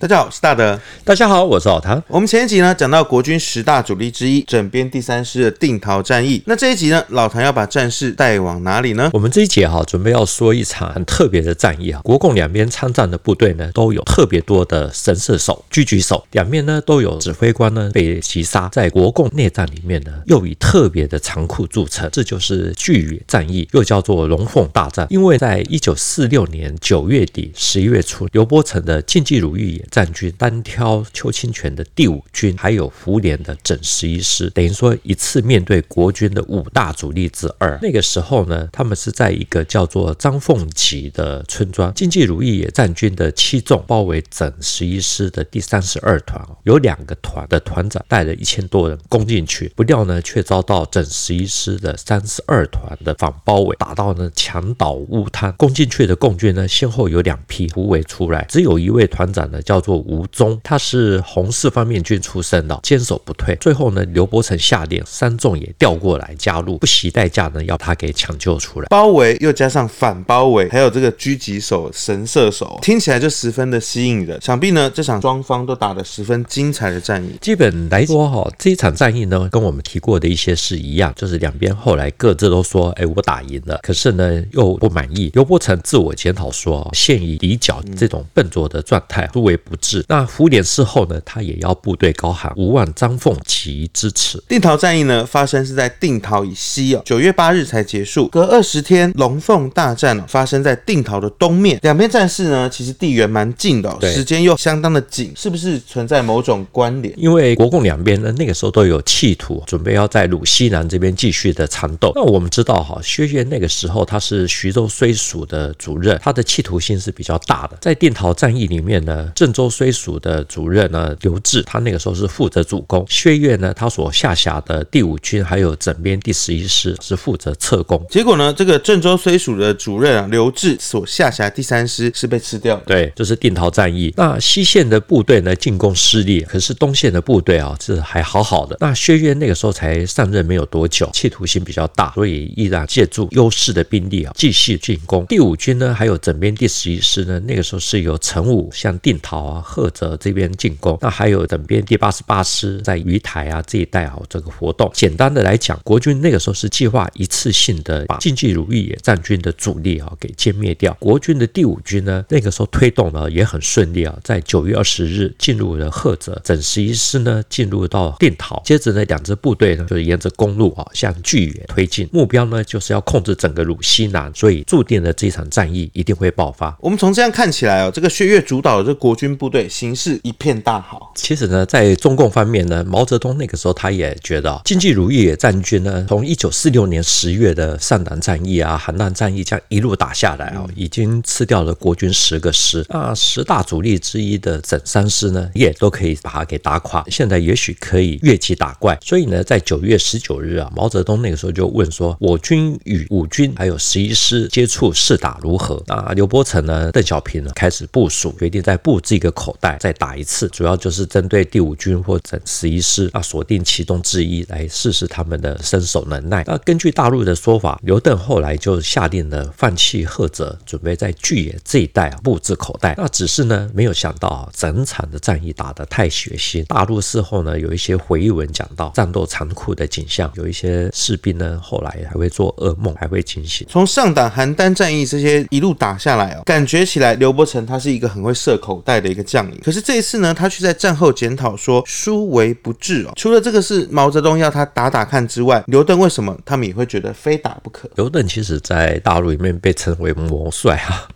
大家好，我是大德。大家好，我是老唐。我们前一集呢讲到国军十大主力之一整编第三师的定陶战役，那这一集呢，老唐要把战事带往哪里呢？我们这一节哈准备要说一场很特别的战役啊。国共两边参战的部队呢都有特别多的神射手、狙击手，两面呢都有指挥官呢被击杀。在国共内战里面呢，又以特别的残酷著称，这就是巨野战役，又叫做龙凤大战。因为在一九四六年九月底、十一月初，刘伯承的晋冀鲁豫野战军单挑邱清泉的第五军，还有福联的整十一师，等于说一次面对国军的五大主力之二。那个时候呢，他们是在一个叫做张凤集的村庄，经济如意野战军的七纵包围整十一师的第三十二团，有两个团的团长带了一千多人攻进去，不料呢，却遭到整十一师的三十二团的反包围，打到呢墙倒屋塌。攻进去的共军呢，先后有两批突围出来，只有一位团长呢，叫。叫做吴忠，他是红四方面军出身的，坚守不退。最后呢，刘伯承下令三纵也调过来加入，不惜代价呢，要他给抢救出来。包围又加上反包围，还有这个狙击手、神射手，听起来就十分的吸引人。想必呢，这场双方都打得十分精彩的战役。基本来说哈，这一场战役呢，跟我们提过的一些事一样，就是两边后来各自都说，哎，我打赢了，可是呢，又不满意。刘伯承自我检讨说，现以底角这种笨拙的状态，突围。不治。那福联事后呢，他也要部队高喊无望张凤旗支持。定陶战役呢，发生是在定陶以西哦，九月八日才结束。隔二十天，龙凤大战哦，发生在定陶的东面。两边战事呢，其实地缘蛮近的哦，时间又相当的紧，是不是存在某种关联？因为国共两边呢，那个时候都有企图准备要在鲁西南这边继续的缠斗。那我们知道哈，薛岳那个时候他是徐州绥署的主任，他的企图心是比较大的。在定陶战役里面呢，郑州绥署的主任呢，刘志，他那个时候是负责主攻；薛岳呢，他所下辖的第五军还有整编第十一师是负责侧攻。结果呢，这个郑州绥署的主任啊，刘志所下辖第三师是被吃掉的。对，就是定陶战役。那西线的部队呢，进攻失利，可是东线的部队啊，是还好好的。那薛岳那个时候才上任没有多久，企图心比较大，所以依然借助优势的兵力啊，继续进攻。第五军呢，还有整编第十一师呢，那个时候是由陈武向定陶啊、赫泽这边进攻，那还有整编第八十八师在鱼台啊这一带啊这个活动。简单的来讲，国军那个时候是计划一次性的把晋冀鲁豫野战军的主力啊给歼灭掉。国军的第五军呢，那个时候推动呢也很顺利啊，在九月二十日进入了赫泽，整十一师呢进入到定陶，接着呢两支部队呢就是沿着公路啊向巨野推进，目标呢就是要控制整个鲁西南，所以注定了这场战役一定会爆发。我们从这样看起来哦，这个薛岳主导的这国军部队形势一片大好。其实呢，在中共方面呢，毛泽东那个时候他也觉得，晋冀鲁豫野战军呢，从一九四六年十月的上党战役啊、邯郸战役这样一路打下来啊，已经吃掉了国军十个师。那十大主力之一的整三师呢，也都可以把它给打垮。现在也许可以越级打怪。所以呢，在九月十九日啊，毛泽东那个时候就问说：“我军与五军还有十一师接触试打如何？”啊刘伯承呢、邓小平呢开始部署，决定在布置一一个口袋，再打一次。主要就是针对第五军或者十一师啊，锁定其中之一来试试他们的身手能耐。那根据大陆的说法，刘邓后来就下令了放弃赫泽，准备在巨野这一带布置口袋。那只是呢，没有想到，整场的战役打得太血腥。大陆事后呢，有一些回忆文讲到战斗残酷的景象，有一些士兵呢后来还会做噩梦，还会惊醒。从上党邯郸战役这些一路打下来哦，感觉起来刘伯承他是一个很会设口袋的一个将领。可是这一次呢，他却在战后检讨说殊为不智哦。除了这个是毛泽东要他打打看之外，刘邓为什么他们也会觉得非打不可？刘邓其实在大陆里面被称为魔帅啊。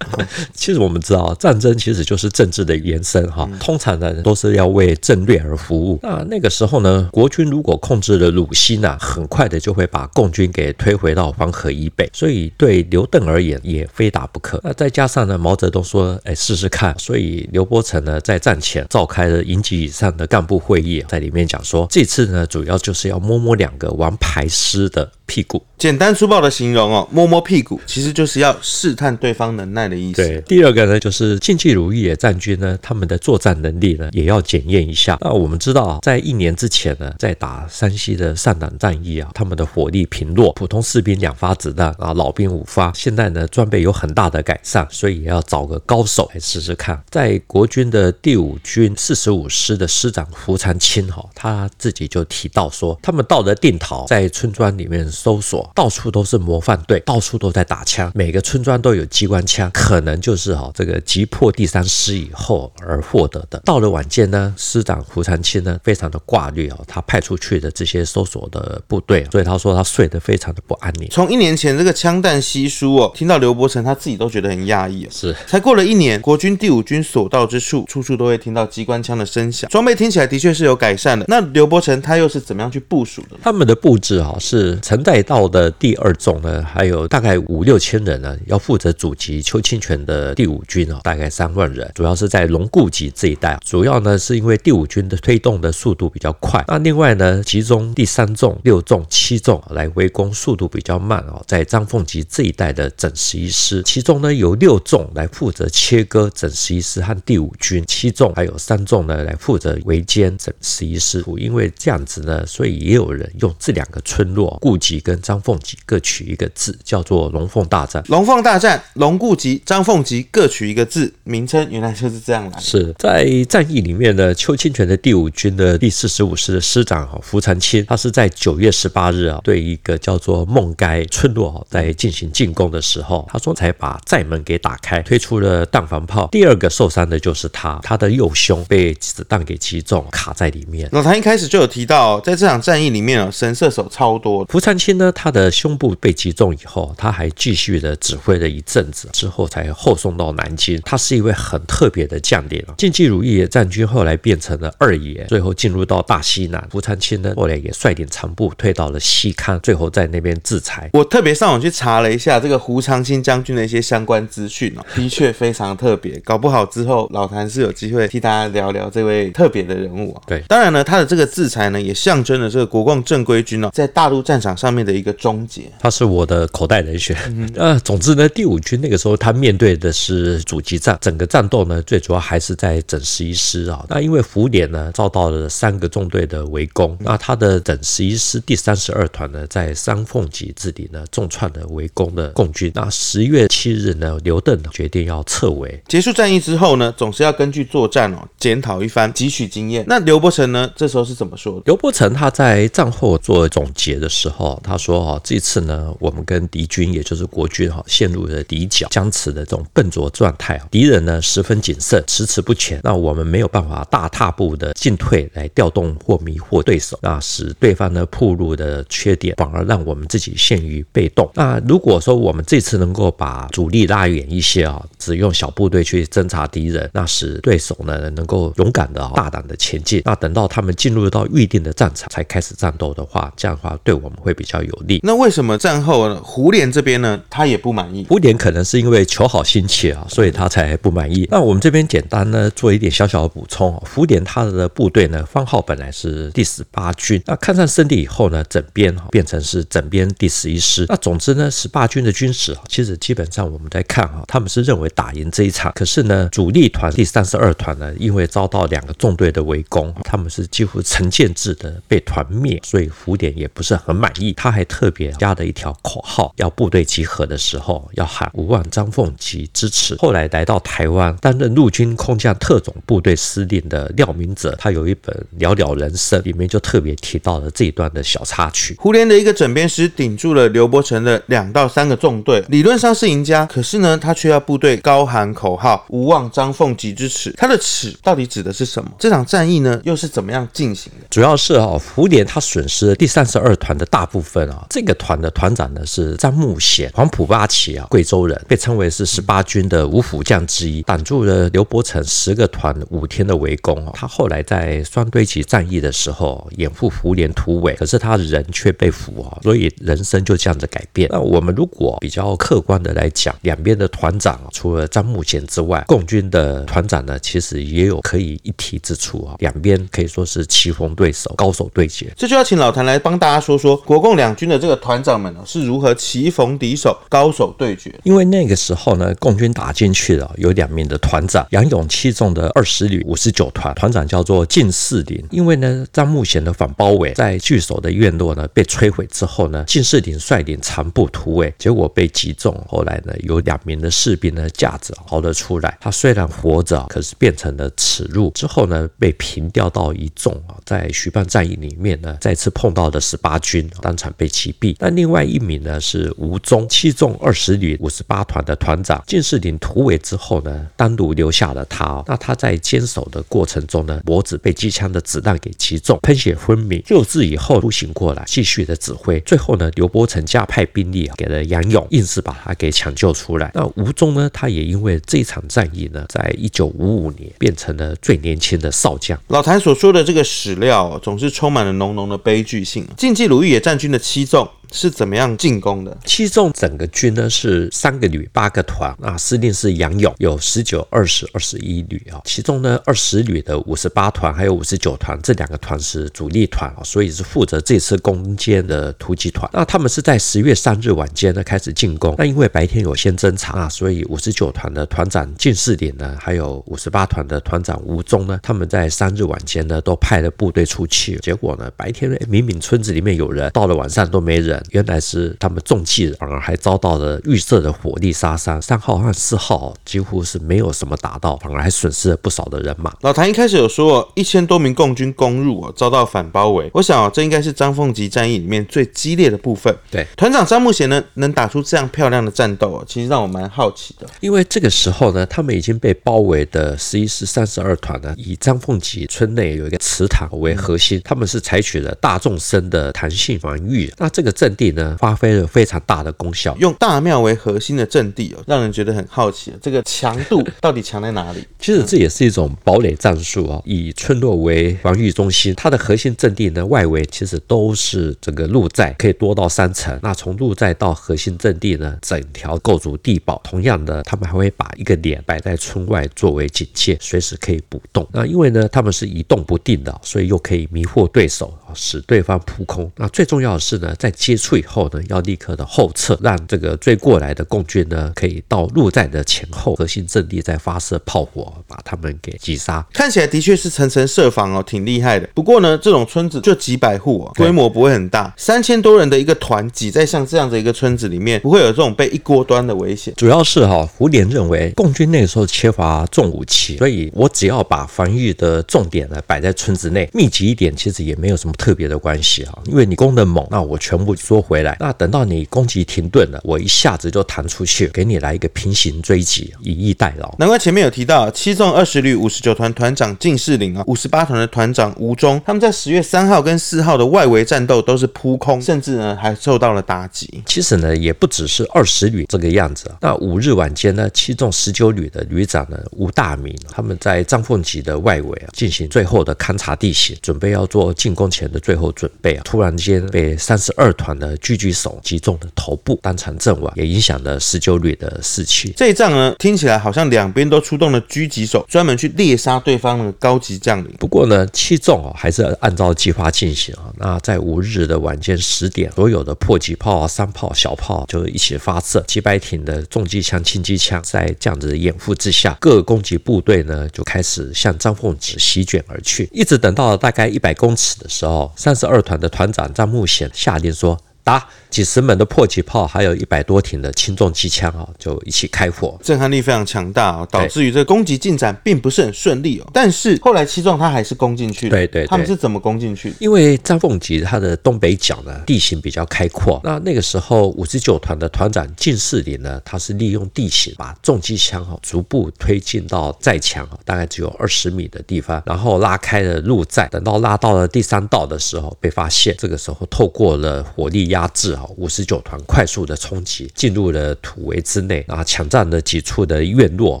其实我们知道，战争其实就是政治的延伸哈。通常呢都是要为战略而服务。那那个时候呢，国军如果控制了鲁西呢，很快的就会把共军给推回到黄河以北。所以对刘邓而言也非打不可。那再加上呢，毛泽东说，哎，试试看。所以刘伯承呢在战前召开了营级以上的干部会议，在里面讲说，这次呢主要就是要摸摸两个王牌师的。屁股。简单粗暴的形容哦，摸摸屁股，其实就是要试探对方能耐的意思。对，第二个呢，就是晋冀鲁豫野战军呢，他们的作战能力呢，也要检验一下。那我们知道啊，在一年之前呢，在打山西的上党战役啊，他们的火力贫弱，普通士兵两发子弹啊，老兵五发。现在呢，装备有很大的改善，所以也要找个高手来试试看。在国军的第五军四十五师的师长胡长钦哈，他自己就提到说，他们到了定陶，在村庄里面搜索。到处都是模范队，到处都在打枪，每个村庄都有机关枪，可能就是哈这个击破第三师以后而获得的。到了晚间呢，师长胡长清呢非常的挂虑哦，他派出去的这些搜索的部队，所以他说他睡得非常的不安宁。从一年前这个枪弹稀疏哦，听到刘伯承他自己都觉得很讶异。是，才过了一年，国军第五军所到之处，处处都会听到机关枪的声响，装备听起来的确是有改善的。那刘伯承他又是怎么样去部署的？他们的布置哈是带道的。第二纵呢，还有大概五六千人呢，要负责阻击邱清泉的第五军啊，大概三万人，主要是在龙固集这一带。主要呢是因为第五军的推动的速度比较快，那另外呢，集中第三纵、六纵、七纵来围攻，速度比较慢哦。在张凤集这一带的整十一师，其中呢有六纵来负责切割整十一师和第五军，七纵还有三纵呢来负责围歼整十一师。因为这样子呢，所以也有人用这两个村落顾集跟张凤吉。各取一个字，叫做龙凤大战。龙凤大战，龙顾吉、张凤吉各取一个字，名称原来就是这样来。是在战役里面呢，邱清泉的第五军的第四十五师的师长哈胡长钦，他是在九月十八日啊，对一个叫做孟该村落在进行进攻的时候，他说才把寨门给打开，推出了弹防炮。第二个受伤的就是他，他的右胸被子弹给击中，卡在里面。老谭一开始就有提到，在这场战役里面啊，神射手超多。胡长钦呢，他的。胸部被击中以后，他还继续的指挥了一阵子，之后才后送到南京。他是一位很特别的将领啊。晋冀鲁豫野战军后来变成了二爷，最后进入到大西南。胡长清呢，后来也率领残部退到了西康，最后在那边制裁。我特别上网去查了一下这个胡长清将军的一些相关资讯哦，的确非常特别。搞不好之后老谭是有机会替大家聊聊这位特别的人物啊。对，当然呢，他的这个制裁呢，也象征了这个国共正规军哦，在大陆战场上面的一个终结。他是我的口袋人选。呃，总之呢，第五军那个时候他面对的是阻击战，整个战斗呢，最主要还是在整十一师啊。那因为福联呢遭到了三个纵队的围攻，那他的整十一师第三十二团呢，在三凤集这里呢重创了围攻的共军。那十月七日呢，刘邓决定要撤围。结束战役之后呢，总是要根据作战哦检讨一番，汲取经验。那刘伯承呢，这时候是怎么说的？刘伯承他在战后做总结的时候，他说哦。这次呢，我们跟敌军，也就是国军哈，陷入了敌角僵持的这种笨拙状态。敌人呢十分谨慎，迟迟不前，那我们没有办法大踏步的进退来调动或迷惑对手，那使对方呢暴露的缺点，反而让我们自己陷于被动。那如果说我们这次能够把主力拉远一些啊，只用小部队去侦察敌人，那使对手呢能够勇敢的大胆的前进。那等到他们进入到预定的战场才开始战斗的话，这样的话对我们会比较有利。那为什么战后呢？胡琏这边呢，他也不满意。胡琏可能是因为求好心切啊，所以他才不满意。那我们这边简单呢做一点小小的补充。胡琏他的部队呢，番号本来是第十八军，那抗战胜利以后呢，整编变成是整编第十一师。那总之呢，十八军的军史其实基本上我们在看哈，他们是认为打赢这一场。可是呢，主力团第三十二团呢，因为遭到两个纵队的围攻，他们是几乎成建制的被团灭，所以胡琏也不是很满意。他还特别加了一条口号，要部队集合的时候要喊“无望张凤吉支持”。后来来到台湾担任陆军空降特种部队司令的廖明哲，他有一本《寥寥人生》，里面就特别提到了这一段的小插曲。胡琏的一个整编师顶住了刘伯承的两到三个纵队，理论上是赢家，可是呢，他却要部队高喊口号“无望张凤吉之耻”。他的“耻”到底指的是什么？这场战役呢，又是怎么样进行的？主要是啊，胡琏他损失了第三十二团的大部分分啊，这个团的团长呢是张慕贤，黄埔八期啊，贵州人，被称为是十八军的五虎将之一，挡住了刘伯承十个团五天的围攻。他后来在双堆集战役的时候掩护胡琏突围，可是他人却被俘啊，所以人生就这样子改变。那我们如果比较客观的来讲，两边的团长除了张慕贤之外，共军的团长呢，其实也有可以一提之处啊。两边可以说是棋逢对手，高手对决。这就要请老谭来帮大家说说国共。共两军的这个团长们呢是如何棋逢敌手、高手对决？因为那个时候呢，共军打进去了，有两名的团长，杨勇器重的二十旅五十九团团长叫做靳士林。因为呢，张慕贤的反包围在据守的院落呢被摧毁之后呢，靳士林率领残部突围，结果被击中。后来呢，有两名的士兵呢架着逃了出来。他虽然活着，可是变成了耻辱。之后呢，被平调到一纵啊，在徐蚌战役里面呢，再次碰到了十八军，当被击毙。那另外一名呢是吴忠，器重二十旅五十八团的团长。进士林突围之后呢，单独留下了他。那他在坚守的过程中呢，脖子被机枪的子弹给击中，喷血昏迷。救治以后苏醒过来，继续的指挥。最后呢，刘伯承加派兵力啊，给了杨勇，硬是把他给抢救出来。那吴忠呢，他也因为这场战役呢，在一九五五年变成了最年轻的少将。老谭所说的这个史料，总是充满了浓浓的悲剧性。晋冀鲁豫也占据的七重。是怎么样进攻的？七纵整个军呢是三个旅八个团啊，司令是杨勇，有十九、二十、二十一旅啊。其中呢，二十旅的五十八团还有五十九团这两个团是主力团啊，所以是负责这次攻坚的突击团。那他们是在十月三日晚间呢开始进攻。那因为白天有先侦察啊，所以五十九团的团长靳士林呢，还有五十八团的团长吴忠呢，他们在三日晚间呢都派了部队出去。结果呢，白天明明村子里面有人，到了晚上都没人。原来是他们中计，反而还遭到了预设的火力杀伤。三号和四号几乎是没有什么打到，反而还损失了不少的人马。老谭一开始有说，一千多名共军攻入哦，遭到反包围。我想哦，这应该是张凤吉战役里面最激烈的部分。对，团长张慕贤呢，能打出这样漂亮的战斗哦，其实让我蛮好奇的。因为这个时候呢，他们已经被包围的十一师三十二团呢，以张凤吉村内有一个祠堂为核心，他们是采取了大众生的弹性防御。那这个阵。地呢，发挥了非常大的功效。用大庙为核心的阵地哦，让人觉得很好奇，这个强度 到底强在哪里？其实这也是一种堡垒战术哦，以村落为防御中心，它的核心阵地呢，外围其实都是整个鹿寨，可以多到三层。那从鹿寨到核心阵地呢，整条构筑地堡。同样的，他们还会把一个点摆在村外作为警戒，随时可以补洞。那因为呢，他们是移动不定的，所以又可以迷惑对手，使对方扑空。那最重要的是呢，在接触以后呢，要立刻的后撤，让这个追过来的共军呢，可以到陆战的前后核心阵地再发射炮火，把他们给击杀。看起来的确是层层设防哦，挺厉害的。不过呢，这种村子就几百户哦，规模不会很大，三千多人的一个团挤在像这样的一个村子里面，不会有这种被一锅端的危险。主要是哈，胡琏认为共军那个时候缺乏重武器，所以我只要把防御的重点呢摆在村子内，密集一点，其实也没有什么特别的关系啊。因为你攻的猛，那我全部缩回来。那等到你攻击停顿了，我一下子就弹出去，给你来一个平行追击，以逸待劳。难怪前面有提到七纵二十旅五十九团团长靳士林啊，五十八团的团长吴忠，他们在十月三号跟四号的外围战斗都是扑空，甚至呢还受到了打击。其实呢也不只是二十旅这个样子。那五日晚间呢，七纵十九旅的旅长呢吴大明，他们在张凤吉的外围啊进行最后的勘察地形，准备要做进攻前的最后准备啊，突然间被三十二团的狙击手击中了头部，当场阵亡，也影响了十九旅的士气。这一仗呢，听起来好像两边都出动了狙击手，专门去猎杀对方的高级将领。不过呢，七纵哦还是按照计划进行啊。那在五日的晚间十点，所有的迫击炮、山炮、小炮就一起发射，几百挺的重机枪、轻机枪，在这样子的掩护之下，各攻击部队呢就开始向张凤吉席卷而去。一直等到了大概一百公尺的时候，三十二团的团长张慕贤下令说。打几十门的迫击炮，还有一百多挺的轻重机枪啊，就一起开火，震撼力非常强大哦，导致于这个攻击进展并不是很顺利哦。但是后来七纵他还是攻进去了，对，对对，他们是怎么攻进去？因为张凤吉他的东北角呢地形比较开阔，那那个时候五十九团的团长靳士林呢，他是利用地形把重机枪哈逐步推进到寨墙啊，大概只有二十米的地方，然后拉开了入寨，等到拉到了第三道的时候被发现，这个时候透过了火力。压制啊，五十九团快速的冲击进入了土围之内啊，抢占了几处的院落。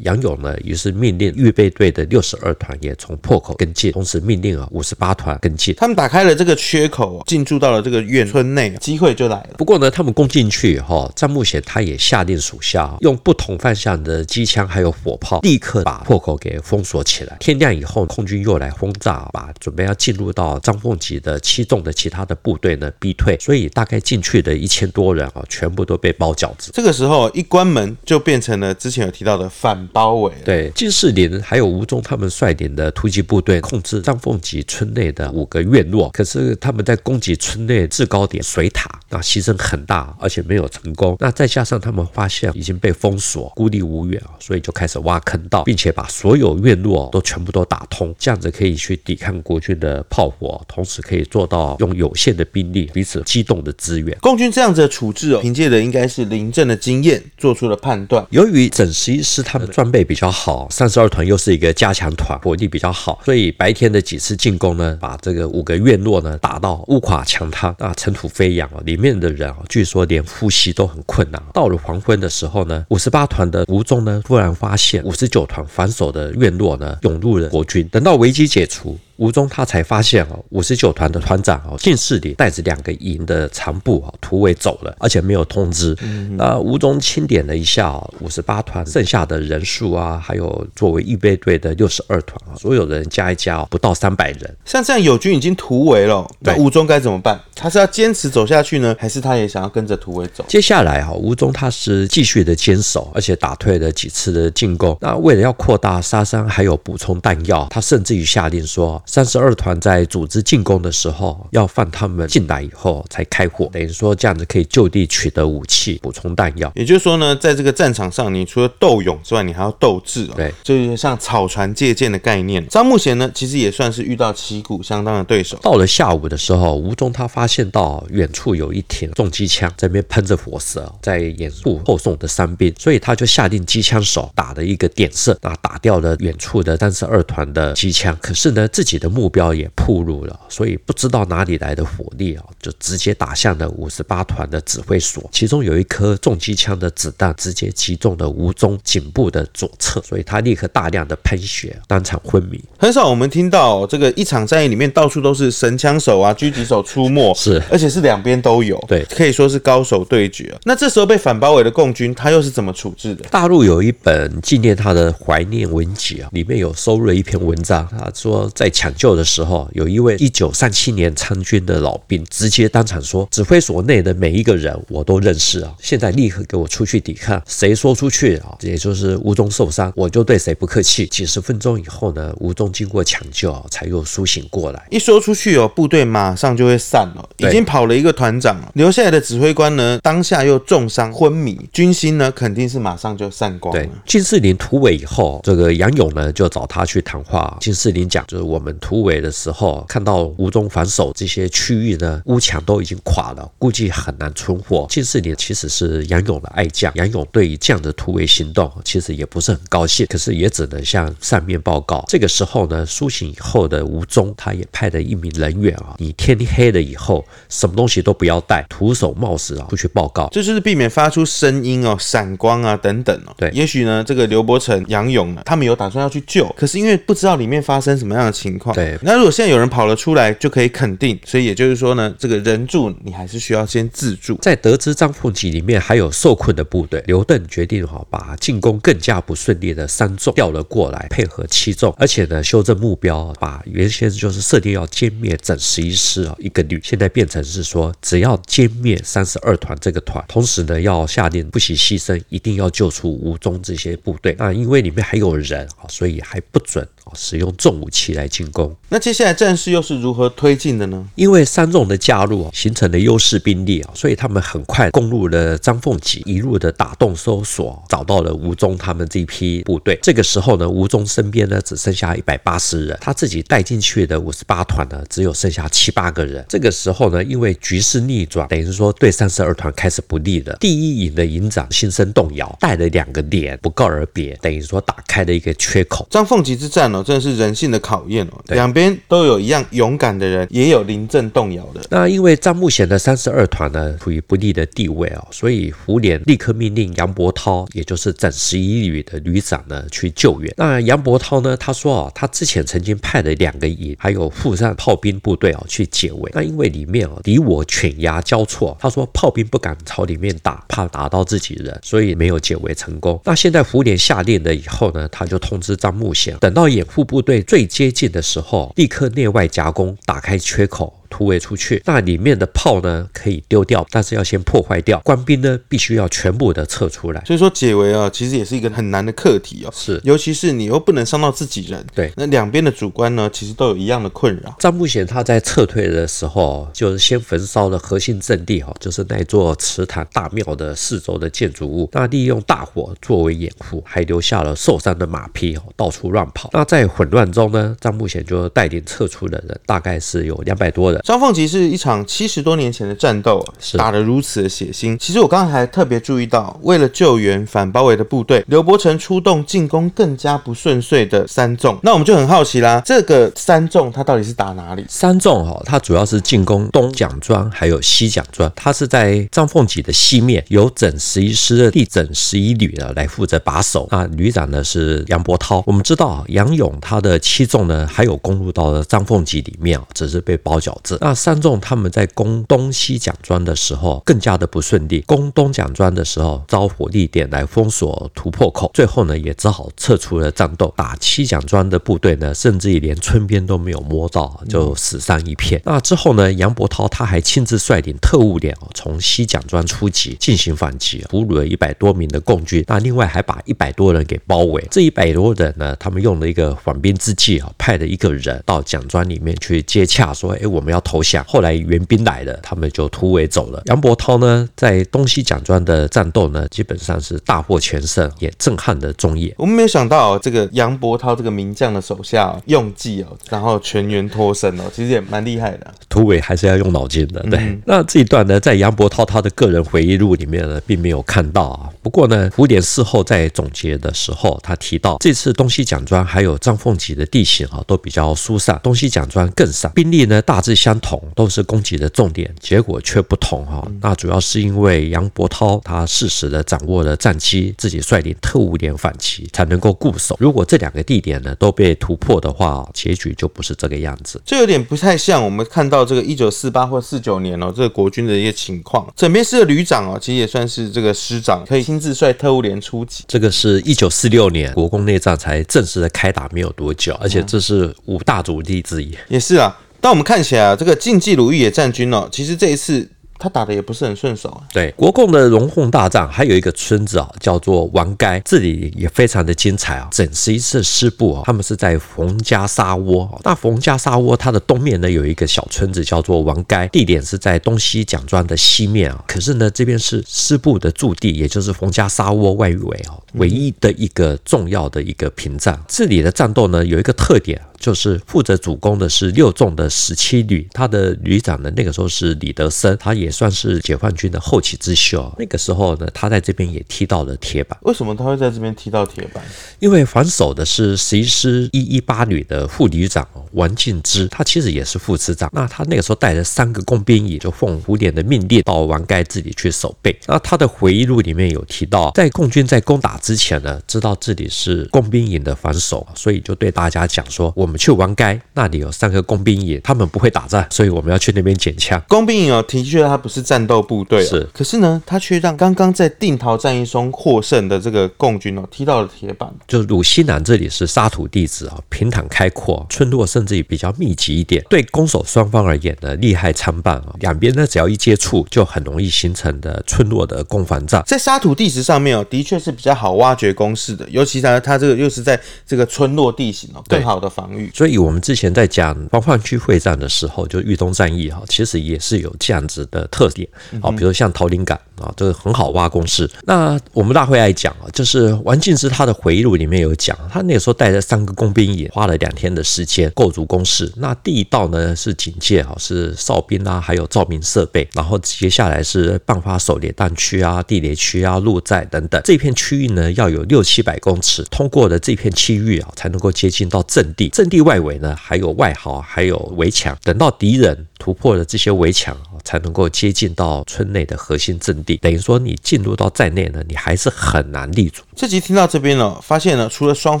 杨勇呢，于是命令预备队的六十二团也从破口跟进，同时命令啊五十八团跟进。他们打开了这个缺口，进驻到了这个院村内，机会就来了。不过呢，他们攻进去以后，张慕贤他也下令属下用不同方向的机枪还有火炮，立刻把破口给封锁起来。天亮以后，空军又来轰炸，把准备要进入到张凤吉的七纵的其他的部队呢逼退。所以大概。进去的一千多人啊，全部都被包饺子。这个时候一关门就变成了之前有提到的反包围。对，金士林还有吴忠他们率领的突击部队控制张凤吉村内的五个院落，可是他们在攻击村内制高点水塔，那牺牲很大，而且没有成功。那再加上他们发现已经被封锁，孤立无援啊，所以就开始挖坑道，并且把所有院落都全部都打通，这样子可以去抵抗国军的炮火，同时可以做到用有限的兵力彼此机动的支援。共军这样子的处置哦，凭借的应该是临阵的经验做出了判断。由于整十一师他们装备比较好，三十二团又是一个加强团，火力比较好，所以白天的几次进攻呢，把这个五个院落呢打到屋垮墙塌啊，尘土飞扬啊，里面的人啊，据说连呼吸都很困难。到了黄昏的时候呢，五十八团的吴忠呢，突然发现五十九团防守的院落呢，涌入了国军。等到危机解除。吴中他才发现哦，五十九团的团长哦，进士林带着两个营的残部哦，突围走了，而且没有通知。嗯、那吴宗清点了一下哦，五十八团剩下的人数啊，还有作为预备队的六十二团啊，所有人加一加哦，不到三百人。像这样友军已经突围了，那吴忠该怎么办？他是要坚持走下去呢，还是他也想要跟着突围走？接下来哈，吴忠他是继续的坚守，而且打退了几次的进攻。那为了要扩大杀伤，还有补充弹药，他甚至于下令说。三十二团在组织进攻的时候，要放他们进来以后才开火，等于说这样子可以就地取得武器，补充弹药。也就是说呢，在这个战场上，你除了斗勇之外，你还要斗智哦。对，就是像草船借箭的概念。张木贤呢，其实也算是遇到旗鼓相当的对手。到了下午的时候，吴忠他发现到远处有一挺重机枪在那边喷着火舌，在掩护后送的伤兵，所以他就下令机枪手打了一个点射，那打掉了远处的三十二团的机枪。可是呢，自己的目标也暴露了，所以不知道哪里来的火力啊，就直接打向了五十八团的指挥所。其中有一颗重机枪的子弹直接击中了吴忠颈部的左侧，所以他立刻大量的喷血，当场昏迷。很少我们听到这个一场战役里面到处都是神枪手啊、狙击手出没，是，而且是两边都有，对，可以说是高手对决。那这时候被反包围的共军，他又是怎么处置的？大陆有一本纪念他的怀念文集啊，里面有收录了一篇文章，他说在抢救的时候。有一位一九三七年参军的老兵，直接当场说：“指挥所内的每一个人我都认识啊！现在立刻给我出去抵抗！谁说出去啊？也就是吴忠受伤，我就对谁不客气。”几十分钟以后呢，吴忠经过抢救啊，才又苏醒过来。一说出去哦，部队马上就会散了。已经跑了一个团长，留下来的指挥官呢，当下又重伤昏迷，军心呢肯定是马上就散光了。对，金士林突围以后，这个杨勇呢就找他去谈话。金士林讲，就是我们突围的时候。看到吴中防守这些区域呢，屋墙都已经垮了，估计很难存活。近四年其实是杨勇的爱将，杨勇对于这样的突围行动其实也不是很高兴，可是也只能向上面报告。这个时候呢，苏醒以后的吴忠，他也派了一名人员啊，你天黑了以后，什么东西都不要带，徒手冒死啊，出去报告，这就是避免发出声音哦、闪光啊等等哦。对，也许呢，这个刘伯承、杨勇呢，他们有打算要去救，可是因为不知道里面发生什么样的情况。对，那如果现在有人跑了出来，就可以肯定。所以也就是说呢，这个人住你还是需要先自助。在得知张凤吉里面还有受困的部队，刘邓决定哈把进攻更加不顺利的三纵调了过来，配合七纵，而且呢修正目标，把原先就是设定要歼灭整十一师啊一个旅，现在变成是说只要歼灭三十二团这个团，同时呢要下令不惜牺牲，一定要救出吴忠这些部队。那因为里面还有人啊，所以还不准。使用重武器来进攻，那接下来战事又是如何推进的呢？因为三纵的加入形成了优势兵力啊，所以他们很快攻入了张凤吉，一路的打洞搜索，找到了吴忠他们这一批部队。这个时候呢，吴忠身边呢只剩下一百八十人，他自己带进去的五十八团呢只有剩下七八个人。这个时候呢，因为局势逆转，等于说对三十二团开始不利了。第一营的营长心生动摇，带了两个连不告而别，等于说打开了一个缺口。张凤吉之战哦？真的是人性的考验哦，两边都有一样勇敢的人，也有临阵动摇的。那因为张木贤的三十二团呢处于不利的地位哦，所以胡琏立刻命令杨伯涛，也就是整十一旅的旅长呢去救援。那杨伯涛呢，他说啊，他之前曾经派了两个营，还有附上炮兵部队哦去解围。那因为里面哦敌我犬牙交错，他说炮兵不敢朝里面打，怕打到自己人，所以没有解围成功。那现在胡琏下令了以后呢，他就通知张木贤，等到掩护部队最接近的时候，立刻内外夹攻，打开缺口。突围出去，那里面的炮呢可以丢掉，但是要先破坏掉。官兵呢必须要全部的撤出来。所以说解围啊，其实也是一个很难的课题哦。是，尤其是你又不能伤到自己人。对，那两边的主官呢，其实都有一样的困扰。张不贤他在撤退的时候，就是先焚烧了核心阵地哈，就是那座祠堂大庙的四周的建筑物。那利用大火作为掩护，还留下了受伤的马匹哦，到处乱跑。那在混乱中呢，张不贤就带领撤出的人，大概是有两百多人。张凤集是一场七十多年前的战斗，是打得如此的血腥。其实我刚才特别注意到，为了救援反包围的部队，刘伯承出动进攻更加不顺遂的三纵。那我们就很好奇啦，这个三纵它到底是打哪里？三纵哈，它主要是进攻东蒋庄还有西蒋庄，它是在张凤集的西面，由整十一师的第整十一旅呢来负责把守。那旅长呢是杨伯涛。我们知道啊，杨勇他的七纵呢还有攻入到了张凤集里面，只是被包饺子。那三纵他们在攻东西蒋庄的时候更加的不顺利，攻东蒋庄的时候遭火力点来封锁突破口，最后呢也只好撤出了战斗。打西蒋庄的部队呢，甚至于连村边都没有摸到，就死伤一片。那之后呢，杨伯涛他还亲自率领特务连从西蒋庄出击进行反击，俘虏了一百多名的共军。那另外还把一百多人给包围。这一百多人呢，他们用了一个缓兵之计啊，派了一个人到蒋庄里面去接洽，说：“哎，我们要投降。”后来援兵来了，他们就突围走了。杨伯涛呢，在东西蒋庄的战斗呢，基本上是大获全胜，也震撼了中野。我们没有想到这个杨伯涛这个名将的手下用计哦，然后全员脱身哦，其实也蛮厉害的。突围还是要用脑筋的，对。嗯、那这一段呢，在杨伯涛他的个人回忆录里面呢，并没有看到啊。不过呢，胡琏事后在总结的时候，他提到这次东西蒋庄还有张凤集的地形啊，都比较疏散，东西蒋庄更散，兵力呢大致相同，都是攻击的重点，结果却不同哈。那主要是因为杨伯涛他适时的掌握了战机，自己率领特务连反击，才能够固守。如果这两个地点呢都被突破的话，结局就不是这个样子。这有点不太像我们看到这个一九四八或四九年哦，这个国军的一些情况。整编师的旅长哦，其实也算是这个师长，可以亲自率特务连出击。这个是一九四六年国共内战才正式的开打没有多久，而且这是五大主力之一。也是啊，但我们看起来啊，这个晋冀鲁豫野战军哦，其实这一次。他打的也不是很顺手啊。对，国共的龙凤大战，还有一个村子啊，叫做王该，这里也非常的精彩啊。整十一次师部啊，他们是在冯家沙窝。那冯家沙窝它的东面呢，有一个小村子叫做王该，地点是在东西蒋庄的西面啊。可是呢，这边是师部的驻地，也就是冯家沙窝外围啊，唯一的一个重要的一个屏障。这里的战斗呢，有一个特点。就是负责主攻的是六纵的十七旅，他的旅长呢，那个时候是李德森，他也算是解放军的后起之秀。那个时候呢，他在这边也踢到了铁板。为什么他会在这边踢到铁板？因为防守的是十一师一一八旅的副旅长王敬之，他其实也是副师长。那他那个时候带着三个工兵营，就奉胡琏的命令到王盖这里去守备。那他的回忆录里面有提到，在共军在攻打之前呢，知道这里是工兵营的防守，所以就对大家讲说我。我们去王街，那里有三个工兵营，他们不会打仗，所以我们要去那边捡枪。工兵营哦，的确它不是战斗部队，是，可是呢，他却让刚刚在定陶战役中获胜的这个共军哦，踢到了铁板。就鲁西南这里是沙土地质啊，平坦开阔，村落甚至也比较密集一点，对攻守双方而言呢，利害参半啊。两边呢，只要一接触，就很容易形成的村落的攻防战。在沙土地质上面哦，的确是比较好挖掘攻势的，尤其呢，它这个又是在这个村落地形哦，更好的防御。所以，我们之前在讲防范区会战的时候，就豫东战役哈，其实也是有这样子的特点。好，比如像桃林港啊，这个很好挖工事。那我们大会爱讲啊，就是王敬之他的回忆录里面有讲，他那个时候带着三个工兵也，花了两天的时间构筑工事。那第一道呢是警戒啊，是哨兵啊，还有照明设备，然后接下来是半发手榴弹区啊、地雷区啊、路寨等等。这片区域呢要有六七百公尺，通过的这片区域啊，才能够接近到阵地。阵地外围呢，还有外壕，还有围墙。等到敌人突破了这些围墙，才能够接近到村内的核心阵地。等于说，你进入到寨内呢，你还是很难立足。这集听到这边哦，发现了除了双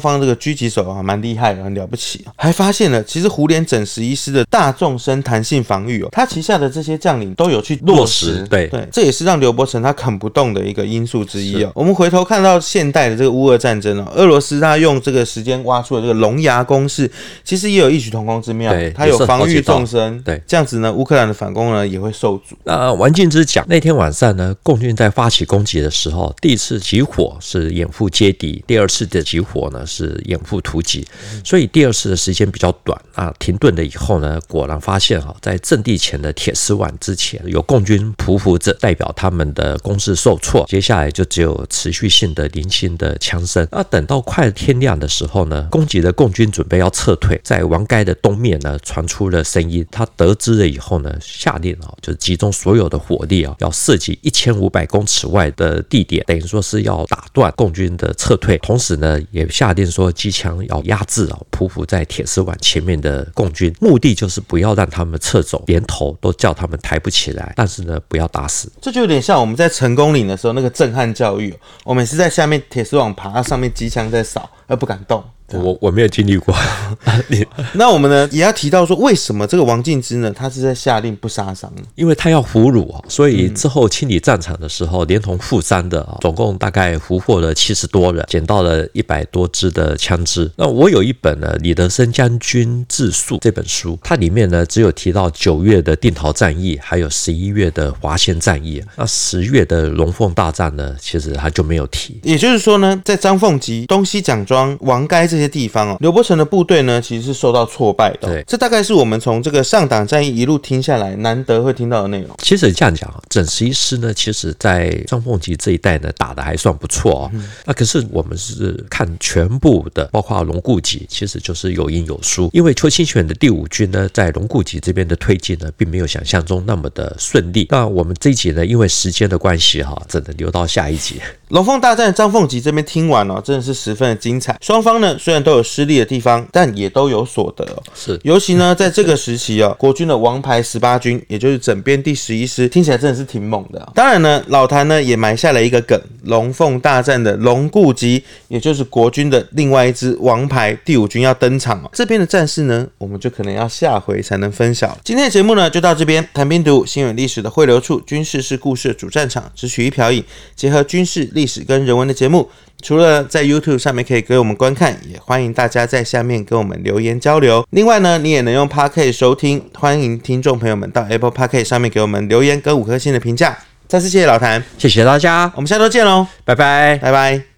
方这个狙击手啊，蛮厉害的，很了不起，还发现了其实胡连整十一师的大纵深弹性防御哦，他旗下的这些将领都有去落实。对对，这也是让刘伯承他啃不动的一个因素之一哦。我们回头看到现代的这个乌俄战争哦，俄罗斯他用这个时间挖出了这个龙牙攻势。其实也有异曲同工之妙，他有防御纵深，对，这样子子呢，乌克兰的反攻呢也会受阻。那王敬之讲，那天晚上呢，共军在发起攻击的时候，第一次起火是掩护接敌，第二次的集火呢是掩护突击，所以第二次的时间比较短啊。停顿了以后呢，果然发现哈，在阵地前的铁丝网之前有共军匍匐着，代表他们的攻势受挫。接下来就只有持续性的零星的枪声。那等到快天亮的时候呢，攻击的共军准备要撤退，在王该的东面呢传出了声音。他得知了以后呢，下令啊，就集中所有的火力啊，要射击一千五百公尺外的地点，等于说是要打断共军的撤退。同时呢，也下令说机枪要压制啊，匍匐在铁丝网前面的共军，目的就是不要让他们撤走，连头都叫他们抬不起来。但是呢，不要打死。这就有点像我们在成功岭的时候那个震撼教育，我们是在下面铁丝网爬，上面机枪在扫，而不敢动。我我没有经历过 那我们呢也要提到说，为什么这个王敬之呢，他是在下令不杀伤？因为他要俘虏啊，所以之后清理战场的时候，连同负伤的啊，总共大概俘获了七十多人，捡到了一百多支的枪支。那我有一本呢，李德生将军自述这本书，它里面呢只有提到九月的定陶战役，还有十一月的华县战役。那十月的龙凤大战呢，其实他就没有提。也就是说呢，在张凤吉、东西蒋庄、王该这。这些地方哦，刘伯承的部队呢，其实是受到挫败的。对，这大概是我们从这个上党战役一路听下来，难得会听到的内容。其实这样讲啊，整十一师呢，其实在张凤集这一带呢，打得还算不错哦。嗯、那可是我们是看全部的，包括龙固集，其实就是有赢有输。因为邱清泉的第五军呢，在龙固集这边的推进呢，并没有想象中那么的顺利。那我们这一集呢，因为时间的关系哈，只能留到下一集。龙凤大战张凤吉这边听完了、哦，真的是十分的精彩。双方呢，虽然都有失利的地方，但也都有所得哦。是，尤其呢，在这个时期哦，国军的王牌十八军，也就是整编第十一师，听起来真的是挺猛的、哦。当然呢，老谭呢也埋下了一个梗：龙凤大战的龙固集，也就是国军的另外一支王牌第五军要登场哦。这边的战事呢，我们就可能要下回才能分享。今天的节目呢，就到这边。谈兵读新闻历史的汇流处，军事是故事的主战场，只取一瓢饮，结合军事历史跟人文的节目。除了在 YouTube 上面可以给我们观看，也欢迎大家在下面给我们留言交流。另外呢，你也能用 Podcast 收听，欢迎听众朋友们到 Apple Podcast 上面给我们留言跟五颗星的评价。再次谢谢老谭，谢谢大家，我们下周见喽，拜拜，拜拜。